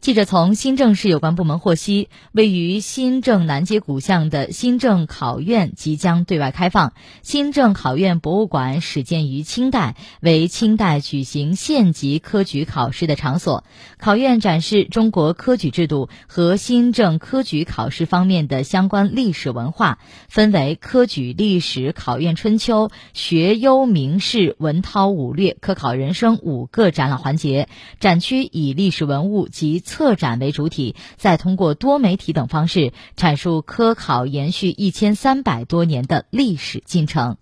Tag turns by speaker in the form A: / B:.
A: 记者从新郑市有关部门获悉，位于新郑南街古巷的新郑考院即将对外开放。新郑考院博物馆始建于清代，为清代举行县级科举考试的场所。考院展示中国科举制度和新郑科举考试方面的相关历史文化，分为科举历史、考院春秋、学优名士、文韬武略、科考人生五个展览环节。展区以历史文物及策展为主体，再通过多媒体等方式阐述科考延续一千三百多年的历史进程。